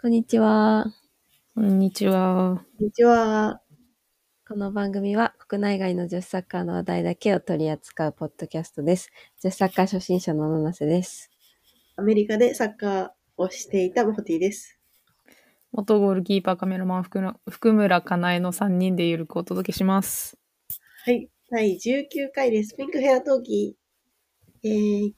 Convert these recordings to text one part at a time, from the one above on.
こんにちは。こんにちは。こんにちは。この番組は国内外の女子サッカーの話題だけを取り扱うポッドキャストです。女子サッカー初心者の七瀬です。アメリカでサッカーをしていたモホティです。元ゴールキーパーカメラマン福村福村かなえの3人でゆるくお届けします。はい。第19回です。ピンクヘアトーキー。えー、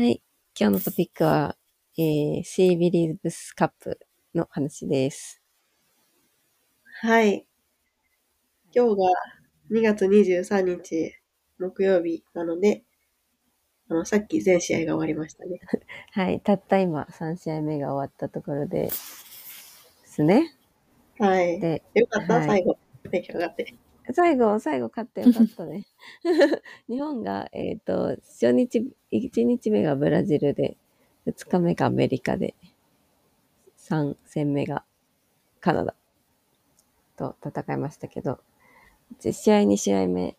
はい。今日のトピックは、えー、シービリーブスカップの話です。はい。今日が2月23日木曜日なので、あの、さっき全試合が終わりましたね。はい。たった今3試合目が終わったところでですね。はい。で、よかった、はい最後。テンション上がって。最後、最後勝ってよかったね。日本が、えっ、と、初日、1日目がブラジルで、2日目がアメリカで、3戦目がカナダと戦いましたけど、1試合2試合目、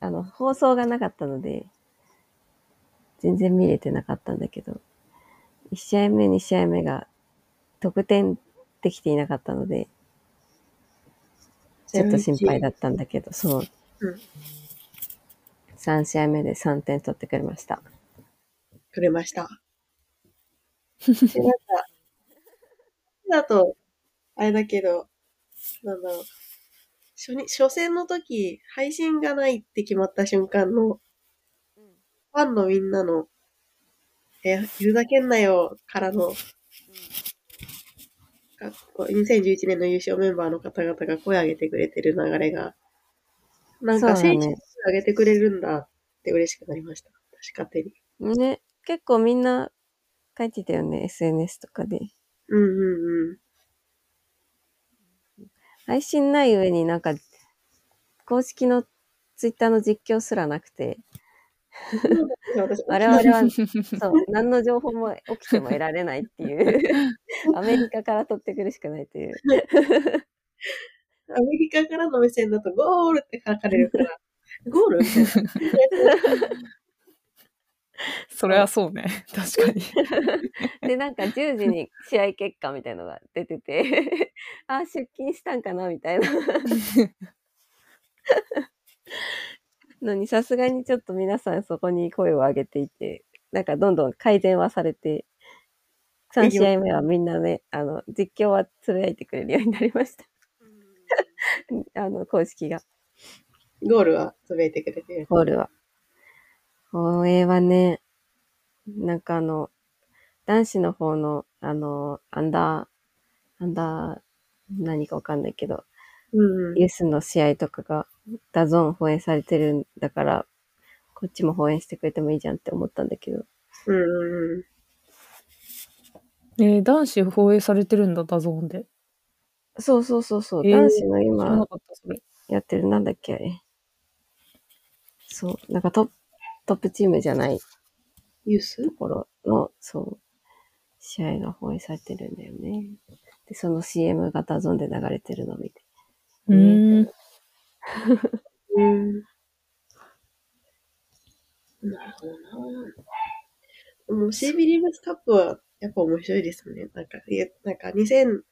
あの、放送がなかったので、全然見れてなかったんだけど、1試合目、2試合目が得点できていなかったので、ちょっと心配だったんだけど、そう。うん3試合目で3点取ってくれました。くれました。で、なんか、だと、あれだけど、なんだろう。初日、初戦の時、配信がないって決まった瞬間の、ファンのみんなの、え、いるだけんなよ、からの、がこう2011年の優勝メンバーの方々が声上げてくれてる流れが、なんか選手に上げてくれるんだって嬉しくなりました。私勝手に。ね、結構みんな書いてたよね、SNS とかで。うんうんうん。配信ない上になんか、公式のツイッターの実況すらなくて、私我々は、そう、何の情報も起きても得られないっていう、アメリカから取ってくるしかないという。アメリカからの目線だとゴールって書かれるから、ゴール？みたいな。それはそうね。確かに。で、なんか10時に試合結果みたいのが出てて、あ、出勤したんかな？みたいな。のに、さすがにちょっと皆さんそこに声を上げていて、なんかどんどん改善はされて、3試合目はみんなね、あの、実況はつぶやいてくれるようになりました。あの、公式が、ゴールはつぶやいてくれてる。ゴールは。これはね、なんかあの、男子の方の、あの、アンダー、アンダー、何かわかんないけど、うんうん。ユースの試合とかが、 DAZN 放映されてるんだから、こっちも放映してくれてもいいじゃんって思ったんだけど。うんうんうん。えー男子放映されてるんだ、 DAZN で。そうそうそうそう、えー男子の今。やってる、なんだっけあれ。そう、なんかトップ、トップチームじゃないユース？ところの、そう、試合が放映されてるんだよね。で、その CM が DAZN で流れてるのを見て。うーん。うん。なるほどな。でも CB リーブスカップはやっぱ面白いですね。なんか、いやなんか2000、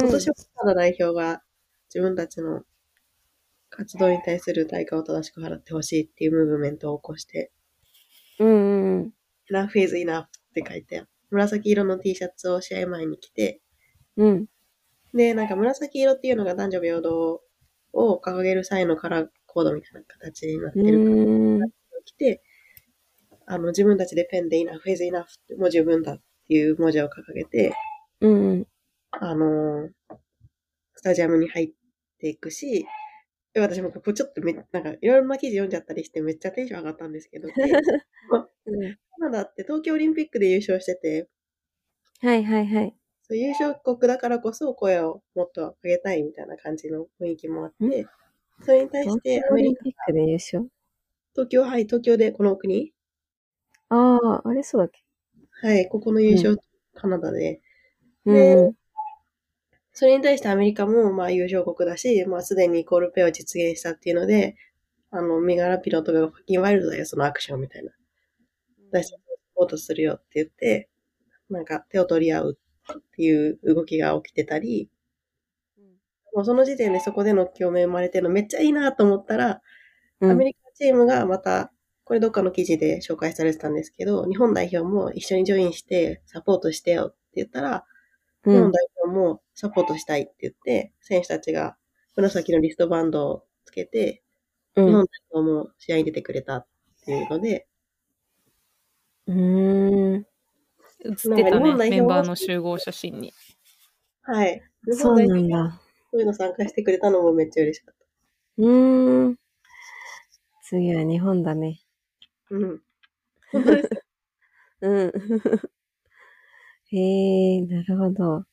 今年はカナダ代表が自分たちの活動に対する対価を正しく払ってほしいっていうムーブメントを起こして、うんうんうん。enough is enough って書いて、紫色の T シャツを試合前に着て、うん。で、なんか紫色っていうのが男女平等を掲げる際のカラーコードみたいな形になってうるから、ーん。着て、あの、自分たちでペンで enough is enough ってもう十分だっていう文字を掲げて、うんうん。あのースタジアムに入っていくし、で私もここちょっとめ、なんかいろいろな記事読んじゃったりしてめっちゃテンション上がったんですけど、カナダって東京オリンピックで優勝してて、はいはいはい。そう優勝国だからこそ声をもっと上げたいみたいな感じの雰囲気もあって、それに対し東てアメリカ京オリンピックで優勝？東京、はい、東京でこの国。ああ、あれそうだっけ？はい、ここの優勝、カナダで、うんでうん。それに対してアメリカもまあ優勝国だし、まあすでにイコールペアを実現したっていうので、あの、身柄ピロットがファッキンワイルドだよ、そのアクションみたいな。私サポートするよって言って、なんか手を取り合うっていう動きが起きてたり、もうその時点でそこでの共鳴生まれてるのめっちゃいいなと思ったら、うんアメリカチームがまた、これどっかの記事で紹介されてたんですけど、日本代表も一緒にジョインしてサポートしてよって言ったら、うん。日本代表もサポートしたいって言って、選手たちが紫のリストバンドをつけて、うん日本代表も試合に出てくれたっていうので、うーん。映ってたね、メンバーの集合写真に。はい。日そうなんだ。そういうの参加してくれたのもめっちゃ嬉しかっうーん。次は日本だね。た。うん。本当です。うん。へえ、なるほど。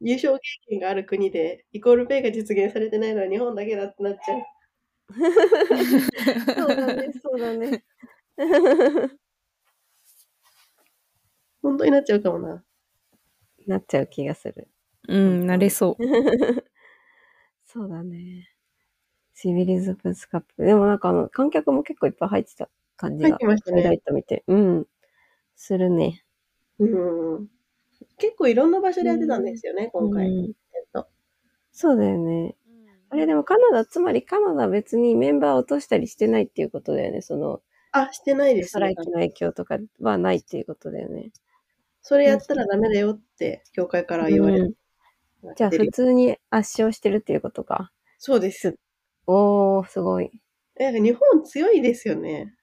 優勝経験がある国で、イコールペイが実現されてないのは日本だけだってなっちゃう。そうだね、そうだね。本当になっちゃうかもな。なっちゃう気がする。うん、なれそう。そうだね。シビリズプスカップ。でもなんかあの、観客も結構いっぱい入ってた感じが。入ってましたねライト見て。うん。するね。うん。結構いろんな場所でやってたんですよね、今回。うんそうだよね。あれでもカナダ、つまりカナダ別にメンバーを落としたりしてないっていうことだよね。その、あ、してないですねストライ。キの影響とかはないっていうことだよね。それやったらダメだよって、協会から言われうんてじゃあ普通に圧勝してるっていうことか。そうです。おー、すごい。いなんか日本強いですよね。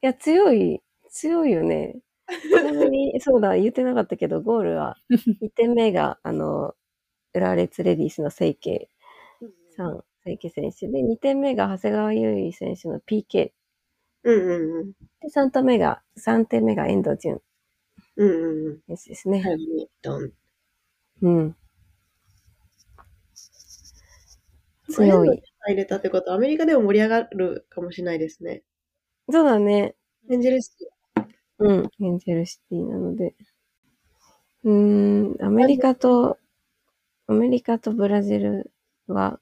や、強い、強いよね。ちなみに、そうだ、言ってなかったけど、ゴールは、1点目が、あの、浦和レッズレディースの清家さん、清家選手で、2点目が長谷川優衣選手の PK。うんうんうん。で、3点目が、3点目が遠藤純うんうんうん。選手ですね。最後に、ドン。うん。強い。入れたってことは、アメリカでも盛り上がるかもしれないですね。そうだね。エンジェルシテうん。エンジェルシティなので。うーん、アメリカと、アメリカとブラジルは、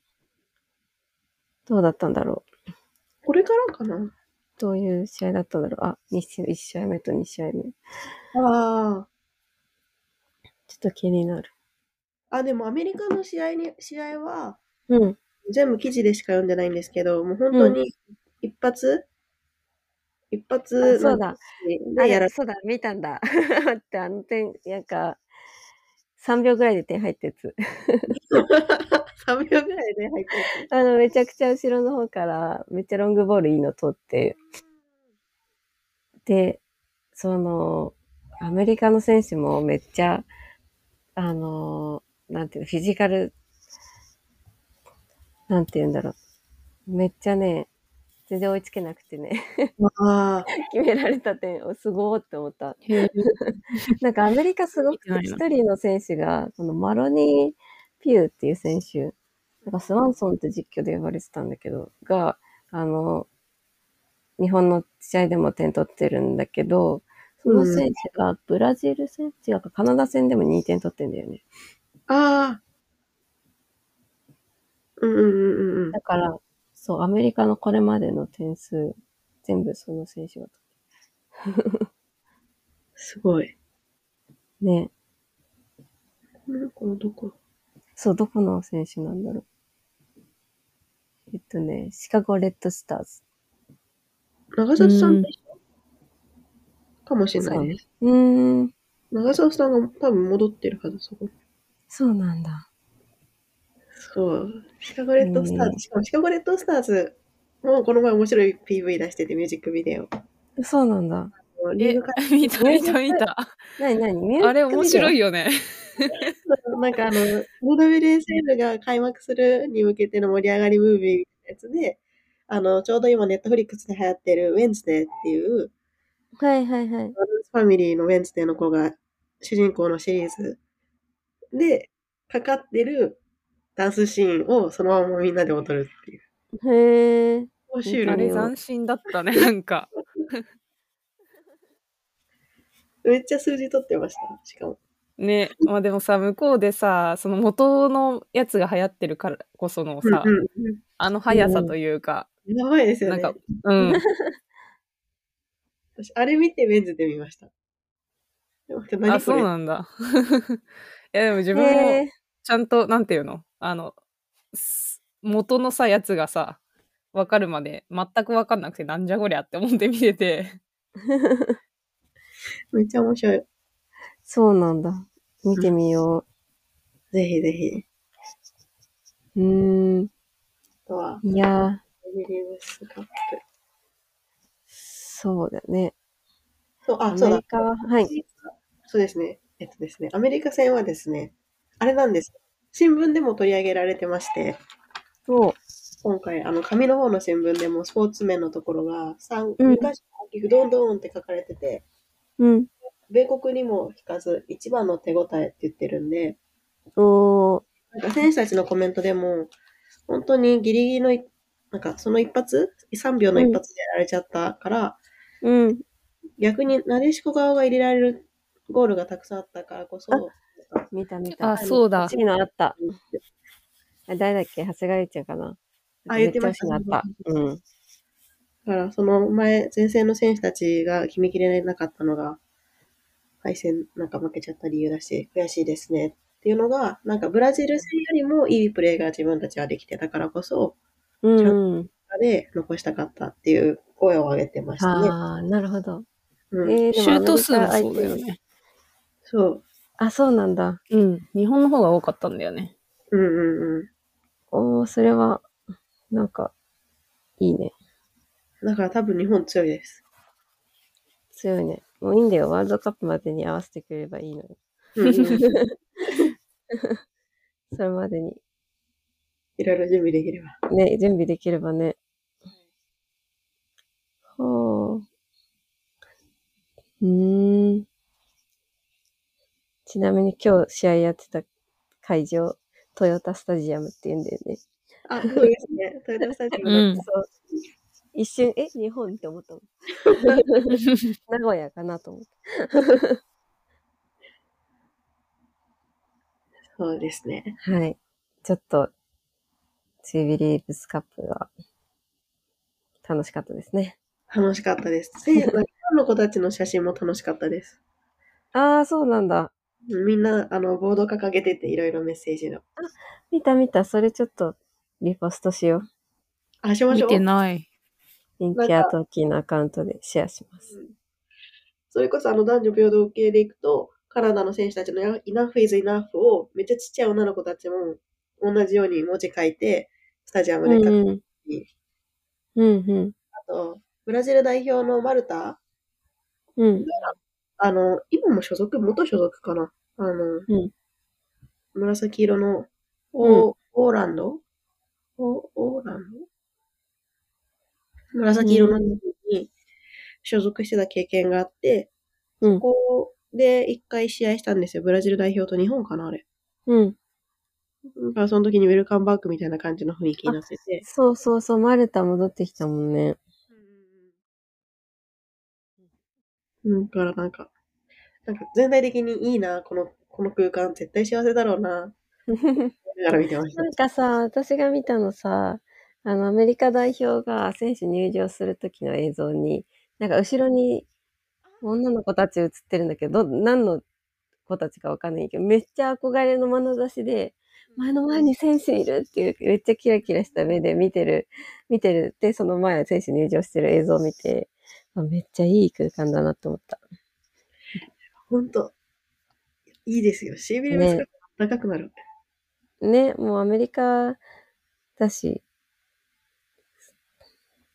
どうだったんだろう？ィ。これからかな？どういう試合だったんだろう？あ、1試合目と2試合目。ちあょっと気になる。あ。あ、でもアメリカの試合に、試合は、うん。全部記事でしか読んでないんですけど、もう本当に一発、一発あそうだ。あでやられ、そうだ、見たんだ。待って、あの点、なんか、3秒ぐらいで点入ったやつ。3秒ぐらいで入ってる。あの、めちゃくちゃ後ろの方から、めっちゃロングボールいいの取って、で、その、アメリカの選手もめっちゃ、あの、なんていうの、フィジカル、なんて言うんだろう。めっちゃね、全然追いつけなくてね、ああ。決められた点、おすごーって思った。なんかアメリカすごくて、一人の選手が、このマロニー・ピューっていう選手、なんかスワンソンって実況で呼ばれてたんだけど、が、あの、日本の試合でも点取ってるんだけど、その選手がブラジル戦、違うか、カナダ戦でも2点取ってんだよね。ああ。うんうんうんうんうん。だから、そう、アメリカのこれまでの点数、全部その選手がすごい。ね。このどこ？そう、どこの選手なんだろう。えっとね、シカゴレッドスターズ。長里さんと一緒かもしれないです。うーん、長里さんが多分戻ってるはず、そこ。そうなんだ。そう。シカゴレッドスターうんズ。しかもシカゴレッドスターズもうこの前面白い PV 出してて、ミュージックビデオ。そうなんだ。えリーグか、見た見た見た。なになにあれ面白いよ。よね。なんかあの、WSL が開幕するに向けての盛り上がりムービーのやつで、あの、ちょうど今ネットフリックスで流行ってるウェンズデーっていう、はいはいはい。ファミリーのウェンズデーの子が主人公のシリーズでかかってるダンスシーンをそのままみんなで踊るっていう。へえ。面白いあれ斬新だったね、なんか。めっちゃ数字取ってました。しかも。ね、まあでもさ、向こうでさ、その元のやつが流行ってるからこそのさ、うんうんあの速さというか、うん、やばいですよね。なんか、うん。私、あれ見てウェンズで見ました。あ、そうなんだ。いや、でも自分もへちゃんと、なんていうの？あの、す元のさ、やつがさ、わかるまで全くわかんなくて、なんじゃこりゃって思って見てて。めっちゃ面白い。そうなんだ。見てみよ ぜひぜひ。う。うーん。あとは、いやー、ウィリアムスカップ。そうだね。そう、あ、そうだアメリ。カは、はい。そうですね。えっとですね、アメリカ戦はですね、あれなんです。新聞でも取り上げられてまして、そう。今回、あの、紙の方の新聞でもスポーツ面のところが、3、うん2箇所大きくドンドンって書かれてて、うん。米国にも引かず、一番の手応えって言ってるんで、おー。なんか選手たちのコメントでも、本当にギリギリのい、なんかその一発、3秒の一発でやられちゃったから、うん。逆になでしこ側が入れられるゴールがたくさんあったからこそ、あ見た見た。あ、そうだ。欲しいのあった。あ誰だっけ？長谷川ゆうちゃんかなあ言ってましたあった。うん。だから、その前、前線の選手たちが決めきれなかったのが、敗戦、なんか負けちゃった理由だし、悔しいですね。っていうのが、なんかブラジル戦よりもいいプレーが自分たちはできてたからこそ、うん。で残したかったっていう声を上げてましたね。ああ、なるほど。うん、えー、でシュート数もアメリカそうだよね。そう。あ、そうなんだ。うん。日本の方が多かったんだよね。うんうんうおー、それは、なんか、いいね。ん。だから多分日本強いです。強いね。もういいんだよ。ワールドカップまでに合わせてくれればいいのよ。うんうん、それまでに。いろいろ準備できれば。ね、準備できればね。ほう。うーん。ちなみに今日試合やってた会場、トヨタスタジアムって言うんだよね。あ、そうですね。トヨタスタジアムうんそう。一瞬、え、日本って思ったもん。名古屋かなと思って。そうですね。はい。ちょっと、ツービリーブスカップは、楽しかったですね。楽しかったです。で、日本の子たちの写真も楽しかったです。ああ、そうなんだ。みんな、あの、ボード掲げてて、いろいろメッセージの。見た見た。それちょっと、リポストしよう。あ、しまし見ょう。てない。リンキアトーキーのアカウントでシェアします。それこそあの男女平等系でいくと、カナダの選手たちの Enough is Enough をめっちゃちっちゃい女の子たちも同じように文字書いて、スタジアムで書く。うんうん。うんうん。あと、ブラジル代表のマルタ、うん。あの、今も所属、元所属かなあの、うん紫色のオー,、オーランド？オオーランド？紫色のに所属してた経験があって、うんここで一回試合したんですよ。ブラジル代表と日本かなあれ。うん。だからその時にウェルカムバックみたいな感じの雰囲気になってて。そうそうそう。マルタ戻ってきたもんね。だからなんか、なんか全体的にいいな、この、この空間。絶対幸せだろうな。だから見てましたな。んかさ、私が見たのさ、あの、アメリカ代表が選手入場する時の映像に、なんか後ろに女の子たち映ってるんだけど、何の子たちかわかんないけど、めっちゃ憧れの眼差しで、前の前に選手いるっていう、めっちゃキラキラした目で見てる、見てるって、その前選手入場してる映像を見て、めっちゃいい空間だなって思った。ほんと、いいですよ。シービルムスが高くなる。ね、もうアメリカだし、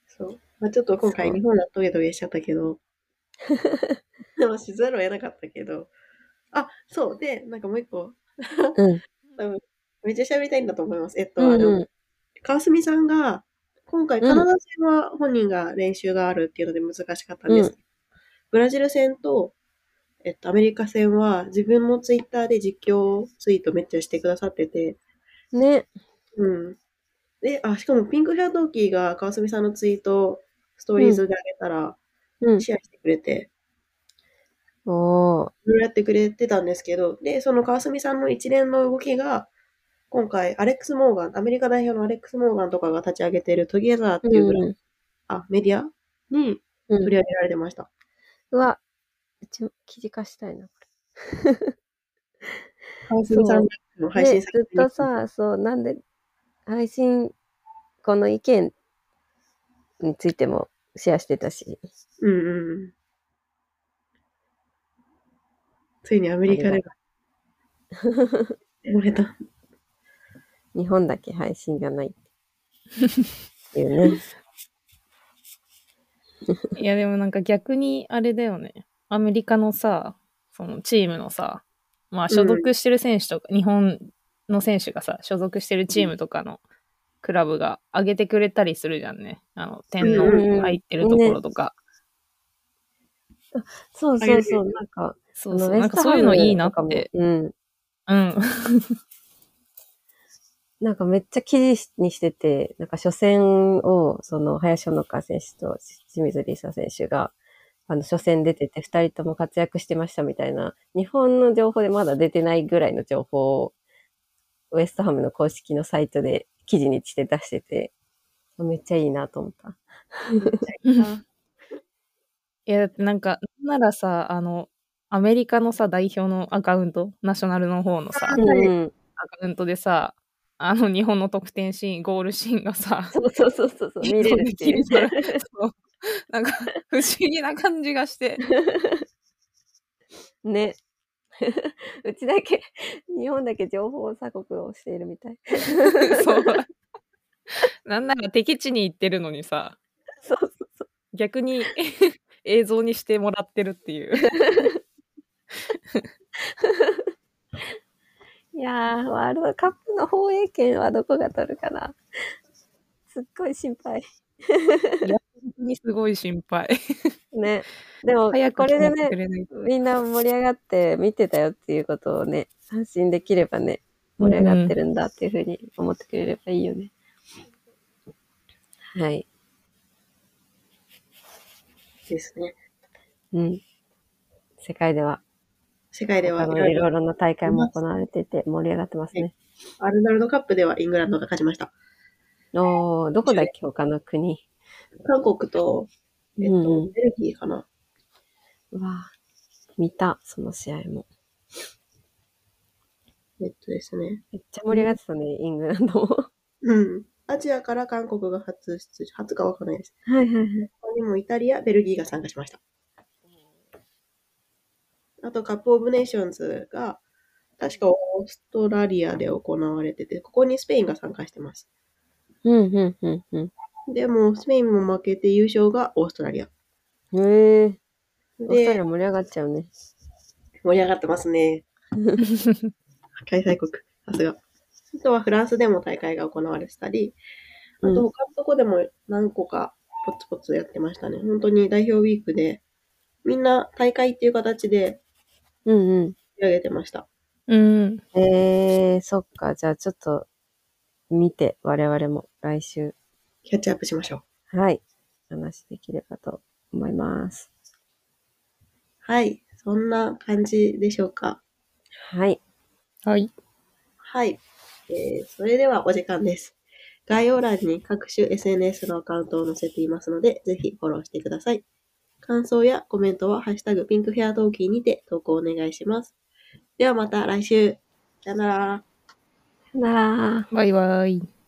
そう。まあちょっと今回日本はトゲトゲしちゃったけど、でもしざるを得なかったけど、あ、そう。で、なんかもう一個、うん。多分めっちゃ喋りたいんだと思います。えっと、うんあのうん川澄さんが、今回うんカナダ戦は本人が練習があるっていうので難しかったんです。うブラジル戦と、えっと、アメリカ戦は自分のツイッターで実況ツイートめっちゃしてくださってて、ね、うん。で、あ、しかもピンクヘアドーキーが川澄さんのツイート、ストーリーズであげたら、うん。シェアしてくれて、おー。いろいろやってくれてたんですけど、で、その川澄さんの一連の動きが、今回、アレックス・モーガン、アメリカ代表のアレックス・モーガンとかが立ち上げているトゲザーっていうブランド、うんあ、メディア？にうん取り上げられてました。うわ、うちも記事化したいな、これ。川澄さんの配信ね、さずっとさ、そう、なんで、配信、この意見についてもシェアしてたし、うんうんうん。ついにアメリカで。漏れた。日本だけ配信がないって いうね。いや、でもなんか逆にあれだよね。アメリカのさ、そのチームのさ、まあ所属してる選手とか、日本の選手がさ、所属してるチームとかのクラブが上げてくれたりするじゃんね。あの、点の入ってるところとか。そうそうそう、なんか、そうそう。なんかそういうのいいなって。うん。うん。なんかめっちゃ記事にしてて、なんか初戦を、その、林穂香選手と清水梨沙選手が、あの、初戦出てて、二人とも活躍してましたみたいな、日本の情報でまだ出てないぐらいの情報を、ウエストハムの公式のサイトで記事にして出してて、めっちゃいいなと思った。いや、だってなんか、なんならさ、あの、アメリカのさ、代表のアカウント、ナショナルの方のさ、うんうん。アカウントでさ、あの、日本の得点シーン、ゴールシーンがさ、そうそうそうそうそう、見れるっていう。そうなんか、不思議な感じがして。ね。うちだけ、日本だけ情報鎖国をしているみたい。そう。なんなら敵地に行ってるのにさ、そうそうそう。逆に映像にしてもらってるっていう。いやー、ワールドカップの放映権はどこが取るかな。すっごい心配。にすごい心配。ね。でも、これでねみんな盛り上がって見てたよっていうことをね、発信できればね、盛り上がってるんだっていうふうに思ってくれればいいよね。はい。ですね。うん。世界では、世界ではいろいろな大会も行われていて盛り上がってますね。アルナルドカップではイングランドが勝ちました。おー、どこだっけ他の国。韓国と、えっと、ベルギーかな。うわー見た、その試合も。えっとですね。めっちゃ盛り上がってたね、イングランドも。うん。アジアから韓国が初出場、初かわかんないです。はいはいはい。他にもイタリア、ベルギーが参加しました。あと、 Cup of Nations が、確かオーストラリアで行われてて、ここにスペインが参加してます。うん、うん、うん、うん。でも、スペインも負けて優勝がオーストラリア。へえー、オーストラリア、で盛り上がっちゃうね。盛り上がってますね。開催国。さすが。あとはフランスでも大会が行われてたり、あうんと他のとこでも何個かポツポツやってましたね。本当に代表ウィークで、みんな大会っていう形でうんうん。盛り上げてました。うん。えー、そっか。じゃあちょっと見て、我々も来週、キャッチアップしましょう。はい、話できればと思います。はい。そんな感じでしょうか。はい。はい。はい。えー、それではお時間です。概要欄に各種 SNS のアカウントを載せていますので、ぜひフォローしてください。感想やコメントは、ハッシュタグピンクヘアトーキーにて投稿お願いします。ではまた来週。さよなら。さよなら。バイバイ。